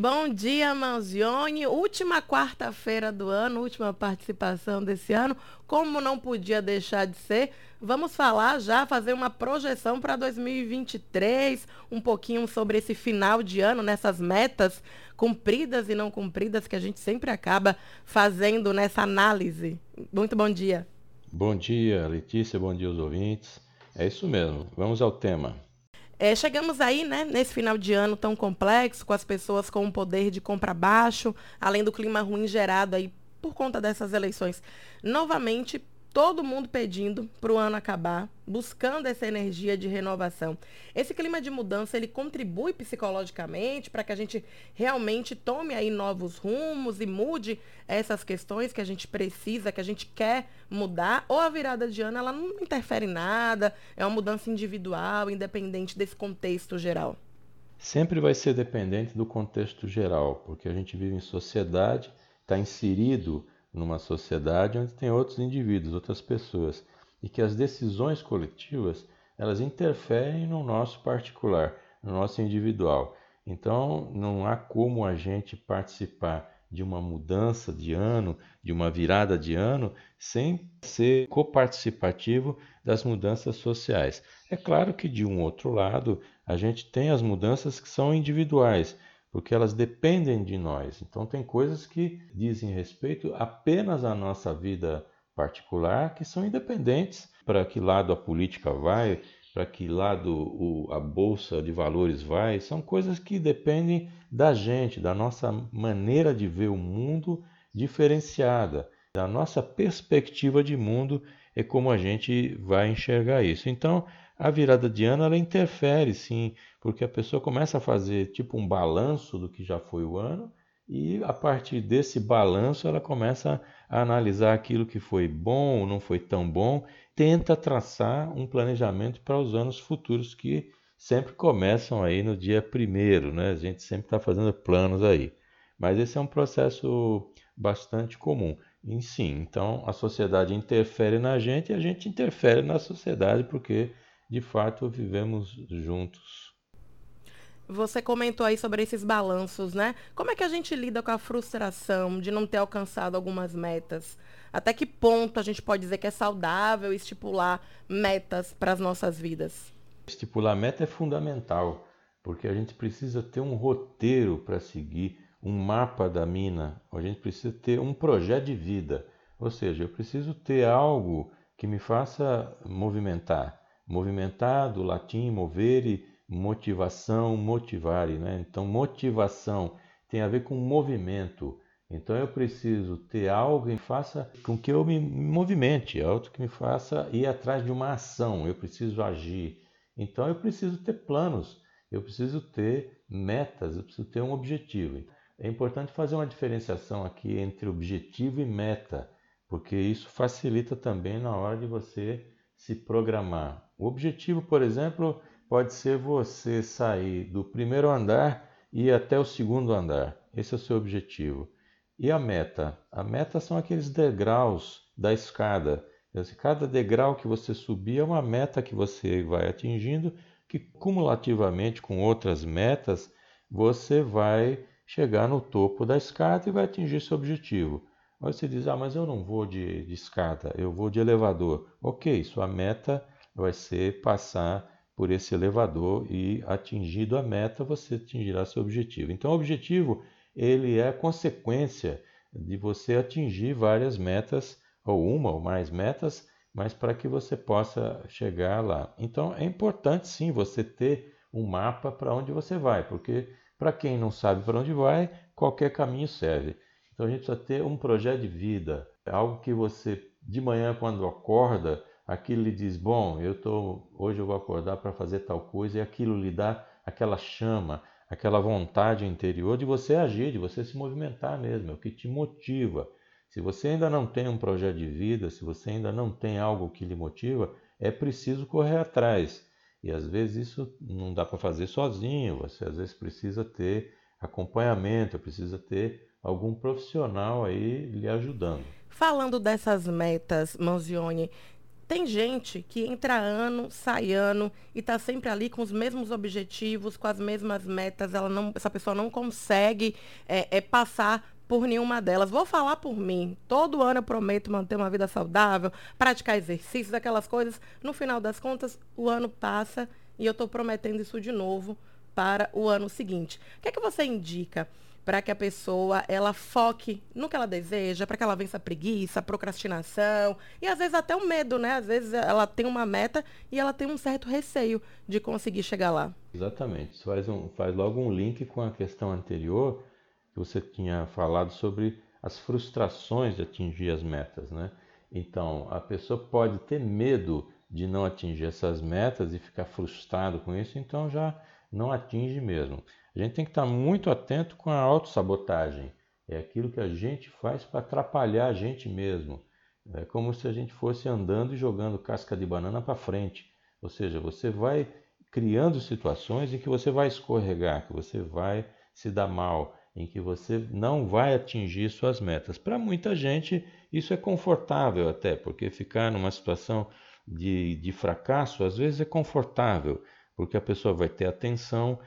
Bom dia, Manzione. Última quarta-feira do ano, última participação desse ano. Como não podia deixar de ser, vamos falar já, fazer uma projeção para 2023, um pouquinho sobre esse final de ano, nessas metas cumpridas e não cumpridas que a gente sempre acaba fazendo nessa análise. Muito bom dia. Bom dia, Letícia, bom dia aos ouvintes. É isso mesmo, vamos ao tema. É, chegamos aí, né, nesse final de ano tão complexo, com as pessoas com o poder de compra baixo, além do clima ruim gerado aí por conta dessas eleições. Novamente, todo mundo pedindo para o ano acabar, buscando essa energia de renovação. Esse clima de mudança, ele contribui psicologicamente para que a gente realmente tome aí novos rumos e mude essas questões que a gente precisa, que a gente quer mudar, ou a virada de ano, ela não interfere em nada, é uma mudança individual, independente desse contexto geral. Sempre vai ser dependente do contexto geral, porque a gente vive em sociedade, está inserido numa sociedade onde tem outros indivíduos, outras pessoas, e que as decisões coletivas elas interferem no nosso particular, no nosso individual. Então, não há como a gente participar de uma mudança de ano, de uma virada de ano, sem ser coparticipativo das mudanças sociais. É claro que, de um outro lado, a gente tem as mudanças que são individuais, porque elas dependem de nós. Então, tem coisas que dizem respeito apenas à nossa vida particular, que são independentes para que lado a política vai, para que lado o, a bolsa de valores vai, são coisas que dependem da gente, da nossa maneira de ver o mundo diferenciada, da nossa perspectiva de mundo é como a gente vai enxergar isso. Então, a virada de ano ela interfere sim, porque a pessoa começa a fazer tipo um balanço do que já foi o ano e a partir desse balanço ela começa a analisar aquilo que foi bom ou não foi tão bom, tenta traçar um planejamento para os anos futuros que sempre começam aí no dia primeiro, né? A gente sempre está fazendo planos aí. Mas esse é um processo bastante comum. E sim, então a sociedade interfere na gente e a gente interfere na sociedade porque de fato vivemos juntos. Você comentou aí sobre esses balanços, né? Como é que a gente lida com a frustração de não ter alcançado algumas metas? Até que ponto a gente pode dizer que é saudável estipular metas para as nossas vidas? Estipular meta é fundamental, porque a gente precisa ter um roteiro para seguir, um mapa da mina, a gente precisa ter um projeto de vida. Ou seja, eu preciso ter algo que me faça movimentar. Movimentar, do latim movere, motivação, motivare. Né? Então, motivação tem a ver com movimento. Então, eu preciso ter algo que faça com que eu me movimente, algo que me faça ir atrás de uma ação. Eu preciso agir. Então, eu preciso ter planos, eu preciso ter metas, eu preciso ter um objetivo. É importante fazer uma diferenciação aqui entre objetivo e meta, porque isso facilita também na hora de você se programar. O objetivo, por exemplo, pode ser você sair do primeiro andar e ir até o segundo andar. Esse é o seu objetivo. E a meta? A meta são aqueles degraus da escada. Cada degrau que você subir é uma meta que você vai atingindo, que cumulativamente com outras metas você vai chegar no topo da escada e vai atingir seu objetivo. Aí você diz: Ah, mas eu não vou de, de escada, eu vou de elevador. Ok, sua meta vai ser passar por esse elevador e atingido a meta, você atingirá seu objetivo. Então, o objetivo ele é consequência de você atingir várias metas, ou uma ou mais metas, mas para que você possa chegar lá. Então, é importante sim você ter um mapa para onde você vai, porque para quem não sabe para onde vai, qualquer caminho serve. Então, a gente precisa ter um projeto de vida, algo que você, de manhã, quando acorda, aquilo lhe diz: Bom, eu tô, hoje eu vou acordar para fazer tal coisa, e aquilo lhe dá aquela chama, aquela vontade interior de você agir, de você se movimentar mesmo, é o que te motiva. Se você ainda não tem um projeto de vida, se você ainda não tem algo que lhe motiva, é preciso correr atrás. E às vezes isso não dá para fazer sozinho, você às vezes precisa ter acompanhamento, precisa ter algum profissional aí lhe ajudando. Falando dessas metas, Manzioni, Tem gente que entra ano, sai ano e está sempre ali com os mesmos objetivos, com as mesmas metas. Ela não, essa pessoa não consegue é, é, passar por nenhuma delas. Vou falar por mim. Todo ano eu prometo manter uma vida saudável, praticar exercícios, aquelas coisas. No final das contas, o ano passa e eu estou prometendo isso de novo para o ano seguinte. O que é que você indica? para que a pessoa ela foque no que ela deseja, para que ela vença a preguiça, a procrastinação e às vezes até o medo, né? Às vezes ela tem uma meta e ela tem um certo receio de conseguir chegar lá. Exatamente. Faz, um, faz logo um link com a questão anterior que você tinha falado sobre as frustrações de atingir as metas, né? Então, a pessoa pode ter medo de não atingir essas metas e ficar frustrado com isso, então já não atinge mesmo. A gente tem que estar muito atento com a autossabotagem. É aquilo que a gente faz para atrapalhar a gente mesmo. É como se a gente fosse andando e jogando casca de banana para frente. Ou seja, você vai criando situações em que você vai escorregar, que você vai se dar mal, em que você não vai atingir suas metas. Para muita gente, isso é confortável até, porque ficar numa situação de, de fracasso às vezes é confortável, porque a pessoa vai ter atenção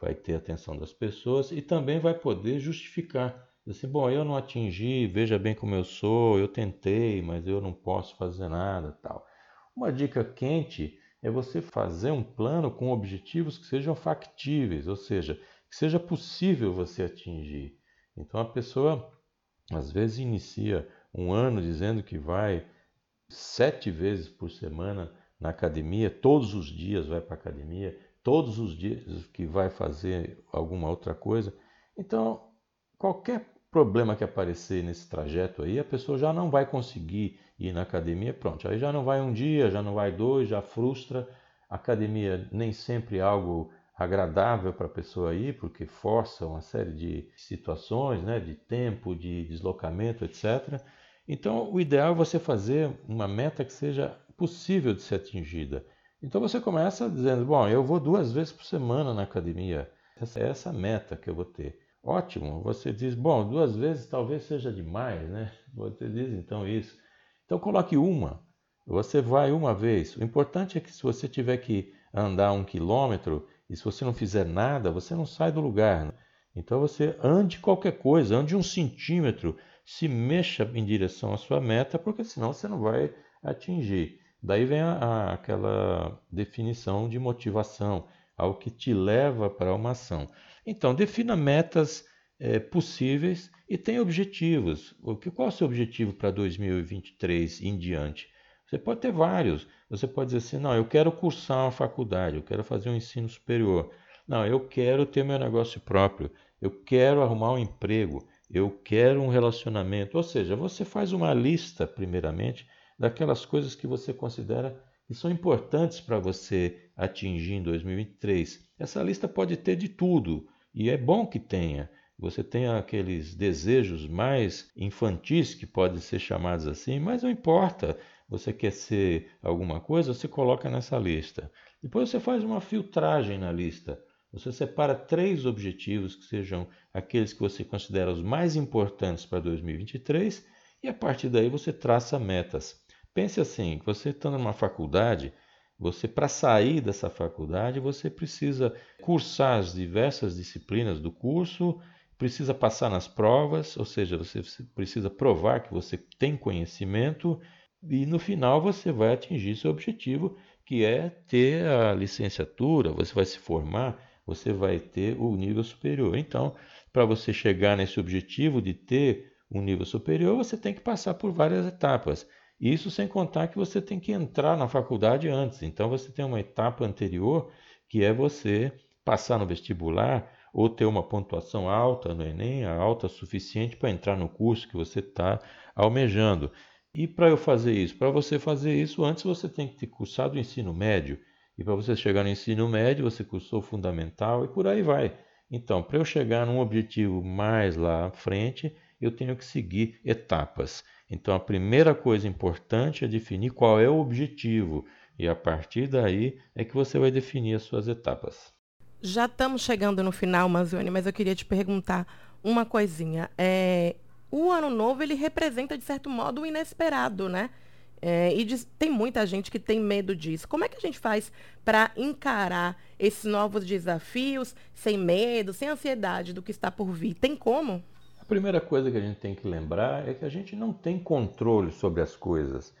vai ter atenção das pessoas e também vai poder justificar. Assim, bom, eu não atingi, veja bem como eu sou, eu tentei, mas eu não posso fazer nada, tal. Uma dica quente é você fazer um plano com objetivos que sejam factíveis, ou seja, que seja possível você atingir. Então a pessoa às vezes inicia um ano dizendo que vai sete vezes por semana na academia, todos os dias vai para a academia, todos os dias que vai fazer alguma outra coisa. Então, qualquer problema que aparecer nesse trajeto aí, a pessoa já não vai conseguir ir na academia, pronto. Aí já não vai um dia, já não vai dois, já frustra. Academia nem sempre é algo agradável para a pessoa ir, porque força uma série de situações, né, de tempo, de deslocamento, etc. Então, o ideal é você fazer uma meta que seja possível de ser atingida. Então você começa dizendo: Bom, eu vou duas vezes por semana na academia. Essa é essa meta que eu vou ter. Ótimo. Você diz: Bom, duas vezes talvez seja demais, né? Você diz então isso. Então coloque uma. Você vai uma vez. O importante é que se você tiver que andar um quilômetro e se você não fizer nada, você não sai do lugar. Né? Então você ande qualquer coisa, ande um centímetro, se mexa em direção à sua meta, porque senão você não vai atingir. Daí vem a, a, aquela definição de motivação, algo que te leva para uma ação. Então, defina metas é, possíveis e tenha objetivos. O que, qual é o seu objetivo para 2023 em diante? Você pode ter vários. Você pode dizer assim: não, eu quero cursar uma faculdade, eu quero fazer um ensino superior. Não, eu quero ter meu negócio próprio, eu quero arrumar um emprego, eu quero um relacionamento. Ou seja, você faz uma lista, primeiramente, daquelas coisas que você considera que são importantes para você atingir em 2023. Essa lista pode ter de tudo e é bom que tenha. Você tenha aqueles desejos mais infantis que podem ser chamados assim, mas não importa. Você quer ser alguma coisa, você coloca nessa lista. Depois você faz uma filtragem na lista. Você separa três objetivos que sejam aqueles que você considera os mais importantes para 2023 e a partir daí você traça metas. Pense assim, você estando numa faculdade, você para sair dessa faculdade, você precisa cursar as diversas disciplinas do curso, precisa passar nas provas, ou seja, você precisa provar que você tem conhecimento e no final você vai atingir seu objetivo, que é ter a licenciatura, você vai se formar, você vai ter o nível superior. Então, para você chegar nesse objetivo de ter um nível superior, você tem que passar por várias etapas. Isso sem contar que você tem que entrar na faculdade antes. Então você tem uma etapa anterior que é você passar no vestibular ou ter uma pontuação alta no Enem, alta suficiente para entrar no curso que você está almejando. E para eu fazer isso? Para você fazer isso, antes você tem que ter cursado o ensino médio. E para você chegar no ensino médio, você cursou o fundamental e por aí vai. Então, para eu chegar num objetivo mais lá à frente, eu tenho que seguir etapas. Então, a primeira coisa importante é definir qual é o objetivo, e a partir daí é que você vai definir as suas etapas. Já estamos chegando no final, Manzioni, mas eu queria te perguntar uma coisinha. É, o ano novo ele representa, de certo modo, o inesperado, né? É, e diz, tem muita gente que tem medo disso. Como é que a gente faz para encarar esses novos desafios sem medo, sem ansiedade do que está por vir? Tem como? A primeira coisa que a gente tem que lembrar é que a gente não tem controle sobre as coisas.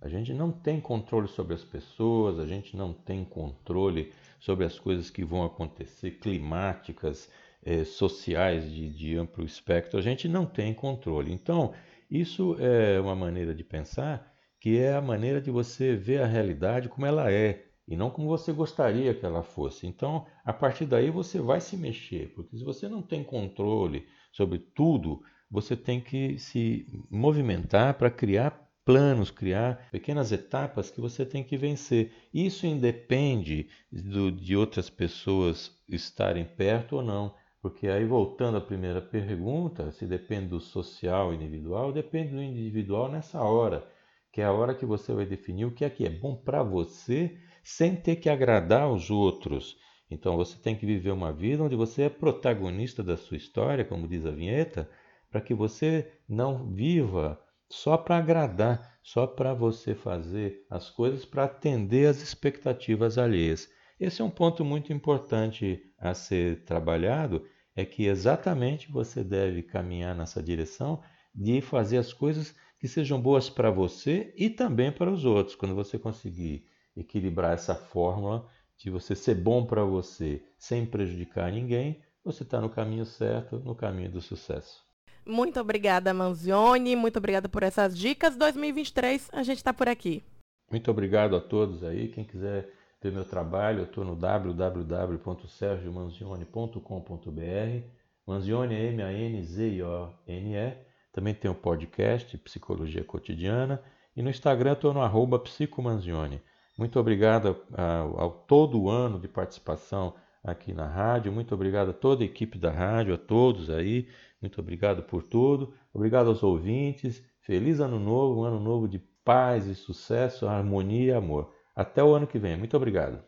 A gente não tem controle sobre as pessoas, a gente não tem controle sobre as coisas que vão acontecer, climáticas, eh, sociais de, de amplo espectro. A gente não tem controle. Então, isso é uma maneira de pensar que é a maneira de você ver a realidade como ela é e não como você gostaria que ela fosse. Então, a partir daí você vai se mexer, porque se você não tem controle sobre tudo, você tem que se movimentar para criar planos, criar pequenas etapas que você tem que vencer. Isso independe do, de outras pessoas estarem perto ou não. Porque aí, voltando à primeira pergunta, se depende do social individual, depende do individual nessa hora que é a hora que você vai definir o que é que é bom para você sem ter que agradar aos outros. Então você tem que viver uma vida onde você é protagonista da sua história, como diz a vinheta, para que você não viva só para agradar, só para você fazer as coisas para atender às expectativas alheias. Esse é um ponto muito importante a ser trabalhado, é que exatamente você deve caminhar nessa direção de fazer as coisas que sejam boas para você e também para os outros. Quando você conseguir equilibrar essa fórmula de você ser bom para você sem prejudicar ninguém, você está no caminho certo, no caminho do sucesso. Muito obrigada, Manzioni. Muito obrigada por essas dicas. 2023, a gente está por aqui. Muito obrigado a todos aí. Quem quiser ver meu trabalho, eu estou no www.sergiomanzioni.com.br. Manzioni é M-A-N-Z-I-O-N-E. Também tem o podcast Psicologia Cotidiana e no Instagram estou no arroba psicomanzione. Muito obrigado ao, ao todo o ano de participação aqui na rádio. Muito obrigado a toda a equipe da rádio, a todos aí. Muito obrigado por tudo. Obrigado aos ouvintes. Feliz ano novo, um ano novo de paz e sucesso, harmonia e amor. Até o ano que vem. Muito obrigado.